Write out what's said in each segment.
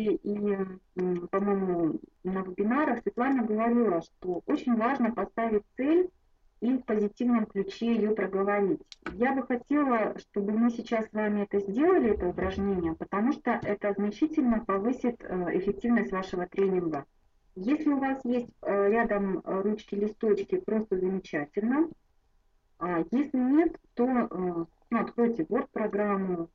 лекции и, по-моему, на вебинарах Светлана говорила, что очень важно поставить цель и в позитивном ключе ее проговорить. Я бы хотела, чтобы мы сейчас с вами это сделали, это упражнение, потому что это значительно повысит э, эффективность вашего тренинга. Если у вас есть э, рядом ручки, листочки, просто замечательно. А если нет, то э, ну, откройте Word-программу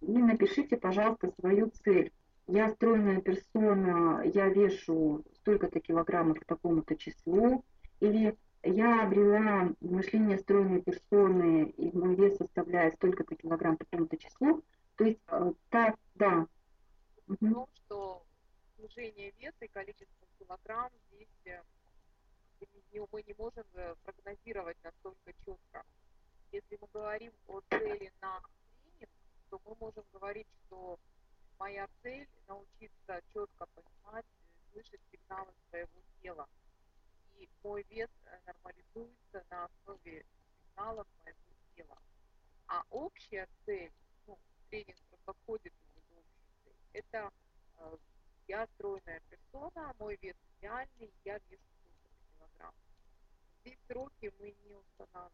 и напишите, пожалуйста, свою цель. Я стройная персона, я вешу столько-то килограммов к такому-то числу, или я обрела мышление стройной персоны, и мой вес составляет столько-то килограмм по такому-то числу. То есть, э, так, да. В том, что снижение веса и количество килограмм здесь э, мы не можем э, прогнозировать настолько четко. Если мы говорим о цели на тренинг, то мы можем говорить, что моя цель научиться четко понимать, слышать сигналы своего тела и мой вес э, нормализуется на основе сигналов моего тела. А общая цель, ну, тренинг просто входит в общую цель, это э, я стройная персона, мой вес идеальный, я вешу столько килограмм. Здесь сроки мы не устанавливаем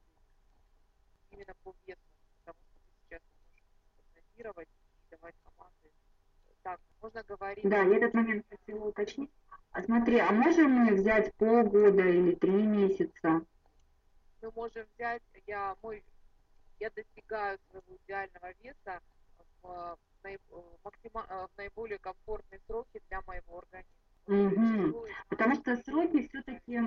именно по весу, потому что мы сейчас можем прогнозировать и давать команды. Так, можно говорить... Да, я этот момент хотела уточнить. А смотри, а можем мы взять полгода или три месяца? Мы можем взять, я мой, я достигаю своего идеального веса в, в, максима, в наиболее комфортные сроки для моего организма. Угу. Потому что сроки все-таки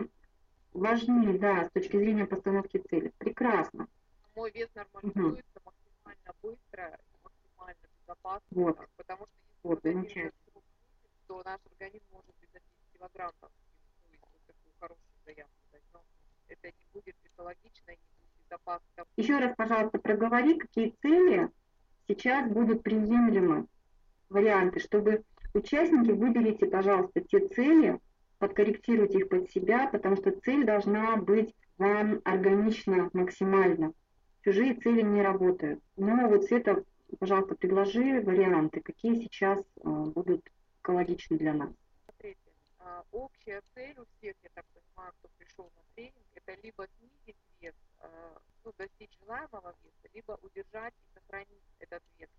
важны, да, с точки зрения постановки цели. Прекрасно. Мой вес нормализуется угу. максимально быстро максимально безопасно, вот. потому что вот, замечательно. то наш организм может килограмм там, ну, если вот такую хорошую заявку дать, но это не будет экологично и не будет безопасно. Еще раз, пожалуйста, проговори, какие цели сейчас будут приемлемы, варианты, чтобы участники выберите, пожалуйста, те цели, подкорректируйте их под себя, потому что цель должна быть вам органична максимально. Чужие цели не работают. Но вот Света, пожалуйста, предложи варианты, какие сейчас э, будут экологичны для нас. А, общая цель у всех, я так понимаю, кто пришел на тренинг, это либо снизить вес, а, ну, достичь желаемого веса, либо удержать и сохранить этот вес.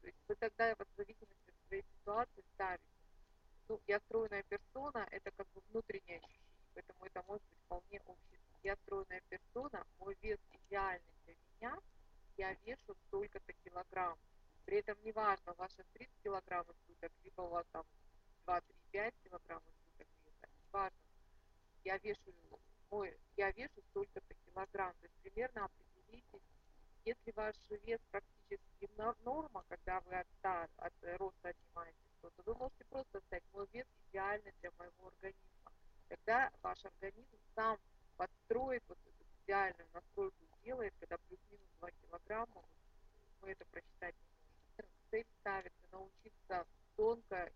То есть вы тогда в зависимости от своей ситуации ставите. Ну, я стройная персона, это как бы внутреннее ощущение, поэтому это может быть вполне общий. Я стройная персона, мой вес идеальный для меня, я вешу столько-то килограмм. При этом неважно, у вас сейчас 30 килограмм избыток, либо у вас там 2-3-5 килограмм избыток веса, неважно. Я вешу, мой, я вешу столько-то килограмм. То есть примерно определитесь, если ваш вес практически норма, когда вы от, 100, от роста отнимаете что-то, вы можете просто сказать, мой вес идеальный для моего организма. Тогда ваш организм сам подстроит вот эту идеальную настройку делает, когда плюс-минус 2 килограмма, мы это просчитать не. Цель ставится научиться тонко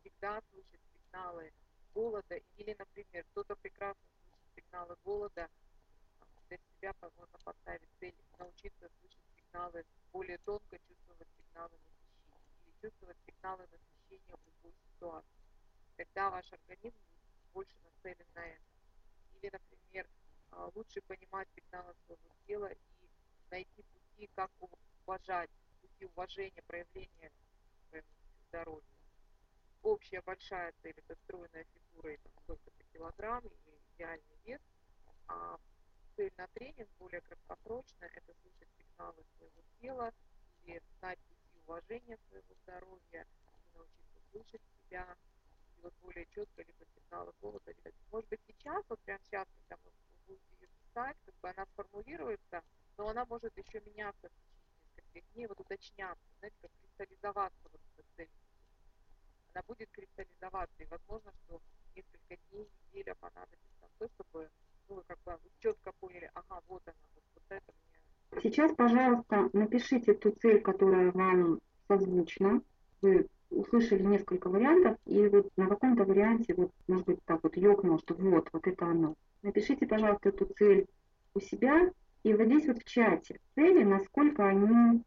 всегда слышит сигналы голода, или, например, кто-то прекрасно слышит сигналы голода, для себя можно поставить цель научиться слышать сигналы, более тонко чувствовать сигналы насыщения, или чувствовать сигналы насыщения в любой ситуации. Тогда ваш организм больше нацелен на это. Или, например, а, лучше понимать сигналы своего тела и найти пути, как уважать, пути уважения, проявления своего здоровья. Общая большая цель это стройная фигура и сколько-то килограмм или идеальный вес, а цель на тренинг более краткосрочная это слышать сигналы своего тела или знать пути уважения своего здоровья, и научиться слышать себя, и вот более четко либо сигналы голода, либо может быть сейчас, вот прямо сейчас, когда мы будете ее писать, как бы она сформулируется, но она может еще меняться дней, вот уточняться, знаете, как кристаллизоваться вот эта цель она будет кристаллизоваться, и возможно, что несколько дней, неделя понадобится на то, чтобы ну, вы как бы четко поняли, ага, вот она, вот, вот это мне. Сейчас, пожалуйста, напишите ту цель, которая вам созвучна. Вы услышали несколько вариантов, и вот на каком-то варианте, вот, может быть, так вот ёкнуло, что вот, вот это оно. Напишите, пожалуйста, эту цель у себя, и вот здесь вот в чате цели, насколько они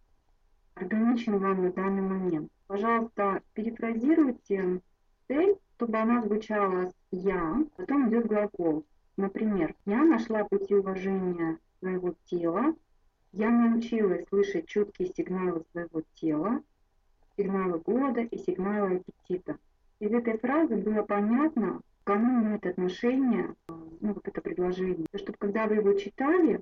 органичны вам на данный момент. Пожалуйста, перефразируйте цель, чтобы она звучала с «я», потом идет глагол. Например, «я нашла пути уважения своего тела», «я научилась слышать чуткие сигналы своего тела», сигналы голода и сигналы аппетита. Из этой фразы было понятно, кому имеет отношение ну, вот это предложение. Чтобы когда вы его читали,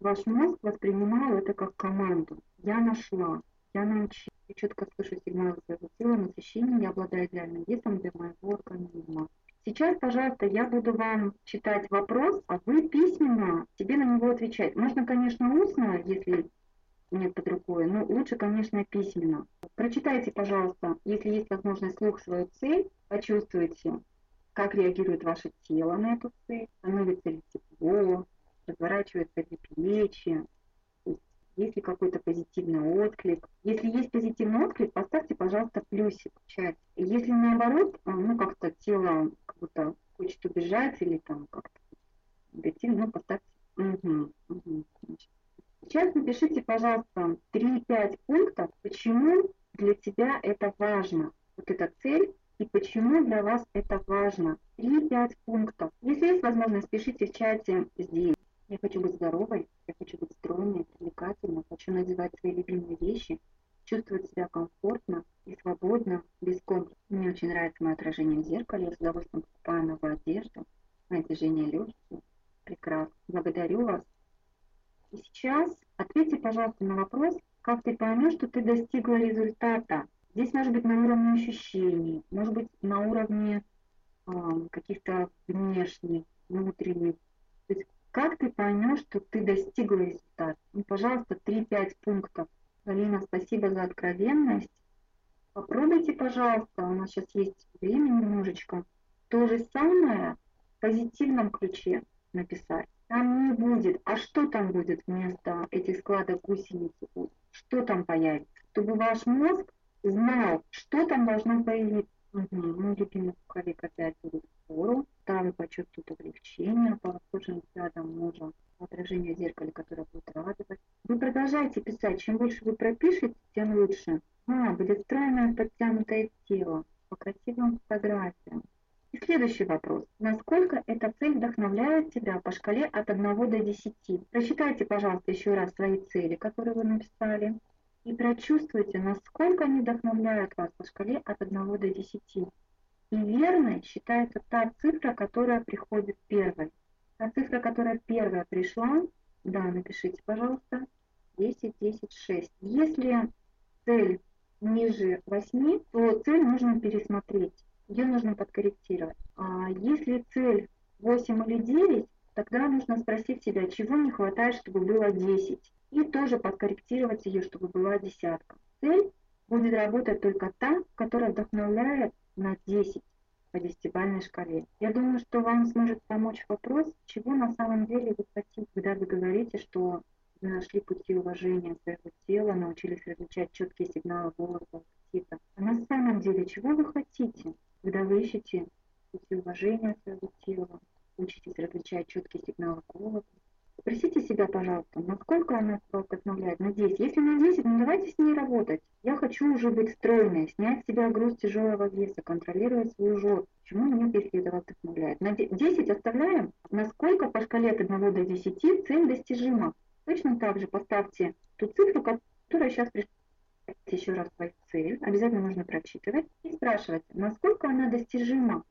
ваш мозг воспринимал это как команду. Я нашла, я научилась, я четко слышу сигналы своего тела, насыщения, я обладаю идеальным весом для моего организма. Сейчас, пожалуйста, я буду вам читать вопрос, а вы письменно себе на него отвечать. Можно, конечно, устно, если нет под рукой, но лучше, конечно, письменно. Прочитайте, пожалуйста, если есть возможность слух свою цель, почувствуйте, как реагирует ваше тело на эту цель, становится ли тепло, разворачивается ли плечи, есть ли какой-то позитивный отклик. Если есть позитивный отклик, поставьте, пожалуйста, плюсик в чате. Если наоборот, а, ну как-то тело как будто хочет убежать или там как-то негативно, ну поставьте. Угу, угу. Сейчас напишите, пожалуйста, 3-5 пунктов, почему для тебя это важно, вот эта цель, и почему для вас это важно. 3-5 пунктов. Если есть возможность, пишите в чате здесь. Я хочу быть здоровой, я хочу быть стройной, привлекательной, хочу надевать свои любимые вещи, чувствовать себя комфортно и свободно, без комплексов. Мне очень нравится мое отражение в зеркале, я с удовольствием покупаю новую одежду, мои движения легкие. Прекрасно. Благодарю вас. И сейчас ответьте, пожалуйста, на вопрос, как ты поймешь, что ты достигла результата. Здесь может быть на уровне ощущений, может быть на уровне э, каких-то внешних, внутренних. То есть как ты поймешь, что ты достигла результата? Ну, пожалуйста, 3-5 пунктов. Галина, спасибо за откровенность. Попробуйте, пожалуйста, у нас сейчас есть время немножечко, то же самое в позитивном ключе написать. Там не будет. А что там будет вместо этих складок гусеницы? Что там появится? Чтобы ваш мозг знал, что там должно появиться. Угу. Любимый пуховик опять будет в пору. Да, вы почувствуете облегчение по восторженным взглядам мужа, отражение в зеркале, которое будет радовать. Вы продолжаете писать. Чем больше вы пропишете, тем лучше. А, будет стройное подтянутое тело по красивым фотографиям. И следующий вопрос. Насколько эта цель вдохновляет тебя по шкале от 1 до 10? Прочитайте, пожалуйста, еще раз свои цели, которые вы написали и прочувствуйте, насколько они вдохновляют вас по шкале от 1 до 10. И верной считается та цифра, которая приходит первой. Та цифра, которая первая пришла, да, напишите, пожалуйста, 10, 10, 6. Если цель ниже 8, то цель нужно пересмотреть, ее нужно подкорректировать. А если цель 8 или 9, тогда нужно спросить себя, чего не хватает, чтобы было 10 и тоже подкорректировать ее, чтобы была десятка. Цель будет работать только та, которая вдохновляет на 10 по десятибалльной шкале. Я думаю, что вам сможет помочь вопрос, чего на самом деле вы хотите, когда вы говорите, что вы нашли пути уважения своего тела, научились различать четкие сигналы голоса, аппетита. А на самом деле, чего вы хотите, когда вы ищете пути уважения своего тела, учитесь различать четкие сигналы голоса, Спросите себя, пожалуйста, насколько она вас вдохновляет? На 10. Если на 10, ну давайте с ней работать. Я хочу уже быть стройной, снять с себя груз тяжелого веса, контролировать свою жопу. Почему нет, если это вас вдохновляет? На 10 оставляем. Насколько по шкале от 1 до 10 цель достижима? Точно так же поставьте ту цифру, которая сейчас пришла еще раз свою цель. Обязательно нужно прочитывать и спрашивать, насколько она достижима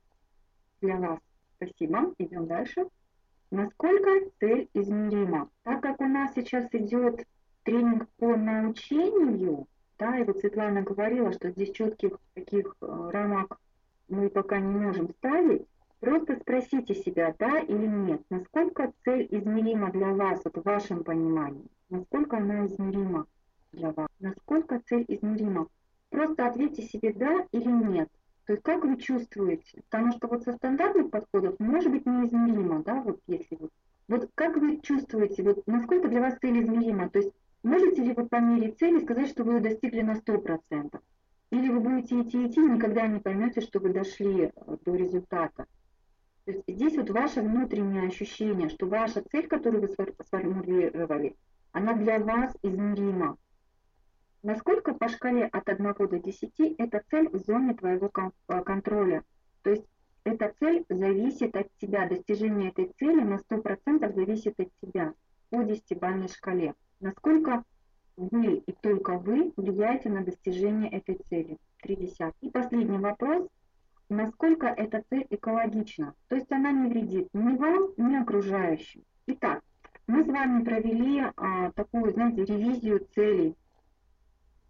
для вас. Спасибо. Идем дальше. Насколько цель измерима? Так как у нас сейчас идет тренинг по научению, да, и вот Светлана говорила, что здесь четких таких э, рамок мы пока не можем ставить, просто спросите себя, да или нет, насколько цель измерима для вас, вот в вашем понимании, насколько она измерима для вас, насколько цель измерима. Просто ответьте себе да или нет. То есть как вы чувствуете? Потому что вот со стандартных подходов может быть неизмеримо, да, вот если вот. Вот как вы чувствуете, вот насколько для вас цель измерима? То есть можете ли вы по мере цели сказать, что вы ее достигли на 100%? Или вы будете идти идти никогда не поймете, что вы дошли э, до результата? То есть здесь вот ваше внутреннее ощущение, что ваша цель, которую вы сформулировали, она для вас измерима. Насколько по шкале от 1 до 10 эта цель в зоне твоего э, контроля? То есть эта цель зависит от тебя, достижение этой цели на 100% зависит от тебя по 10-бальной шкале. Насколько вы и только вы влияете на достижение этой цели. 3 десятых. И последний вопрос. Насколько эта цель экологична? То есть она не вредит ни вам, ни окружающим. Итак, мы с вами провели а, такую, знаете, ревизию целей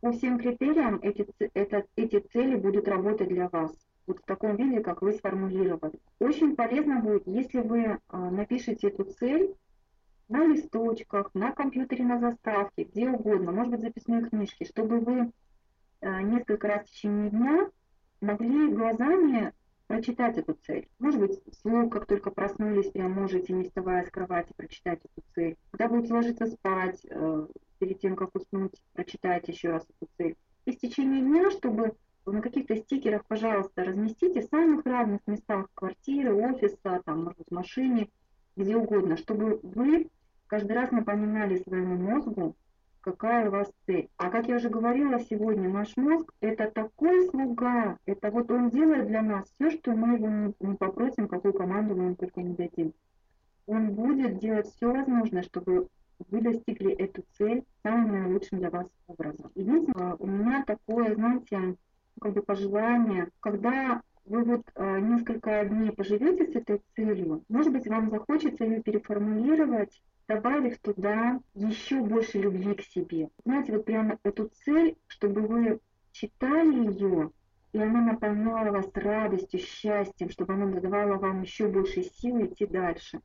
по всем критериям эти, это, эти цели будут работать для вас. Вот в таком виде, как вы сформулировали. Очень полезно будет, если вы а, напишите эту цель на листочках, на компьютере, на заставке, где угодно, может быть, записной книжке, чтобы вы а, несколько раз в течение дня могли глазами прочитать эту цель. Может быть, вслух, как только проснулись, прям можете, не вставая с кровати, прочитать эту цель. Когда будете ложиться спать, э, перед тем, как уснуть, прочитайте еще раз эту цель. И в течение дня, чтобы на каких-то стикерах, пожалуйста, разместите в самых разных местах квартиры, офиса, там, может быть, машине, где угодно, чтобы вы каждый раз напоминали своему мозгу, какая у вас цель. А как я уже говорила сегодня, наш мозг это такой слуга, это вот он делает для нас все, что мы его не попросим, какую команду мы ему только не дадим. Он будет делать все возможное, чтобы вы достигли эту цель самым наилучшим для вас образом. Единственное, у меня такое, знаете, как бы пожелание, когда вы вот э, несколько дней поживете с этой целью, может быть, вам захочется ее переформулировать, добавив туда еще больше любви к себе. Знаете, вот прямо эту цель, чтобы вы читали ее, и она наполняла вас радостью, счастьем, чтобы она давала вам еще больше сил идти дальше.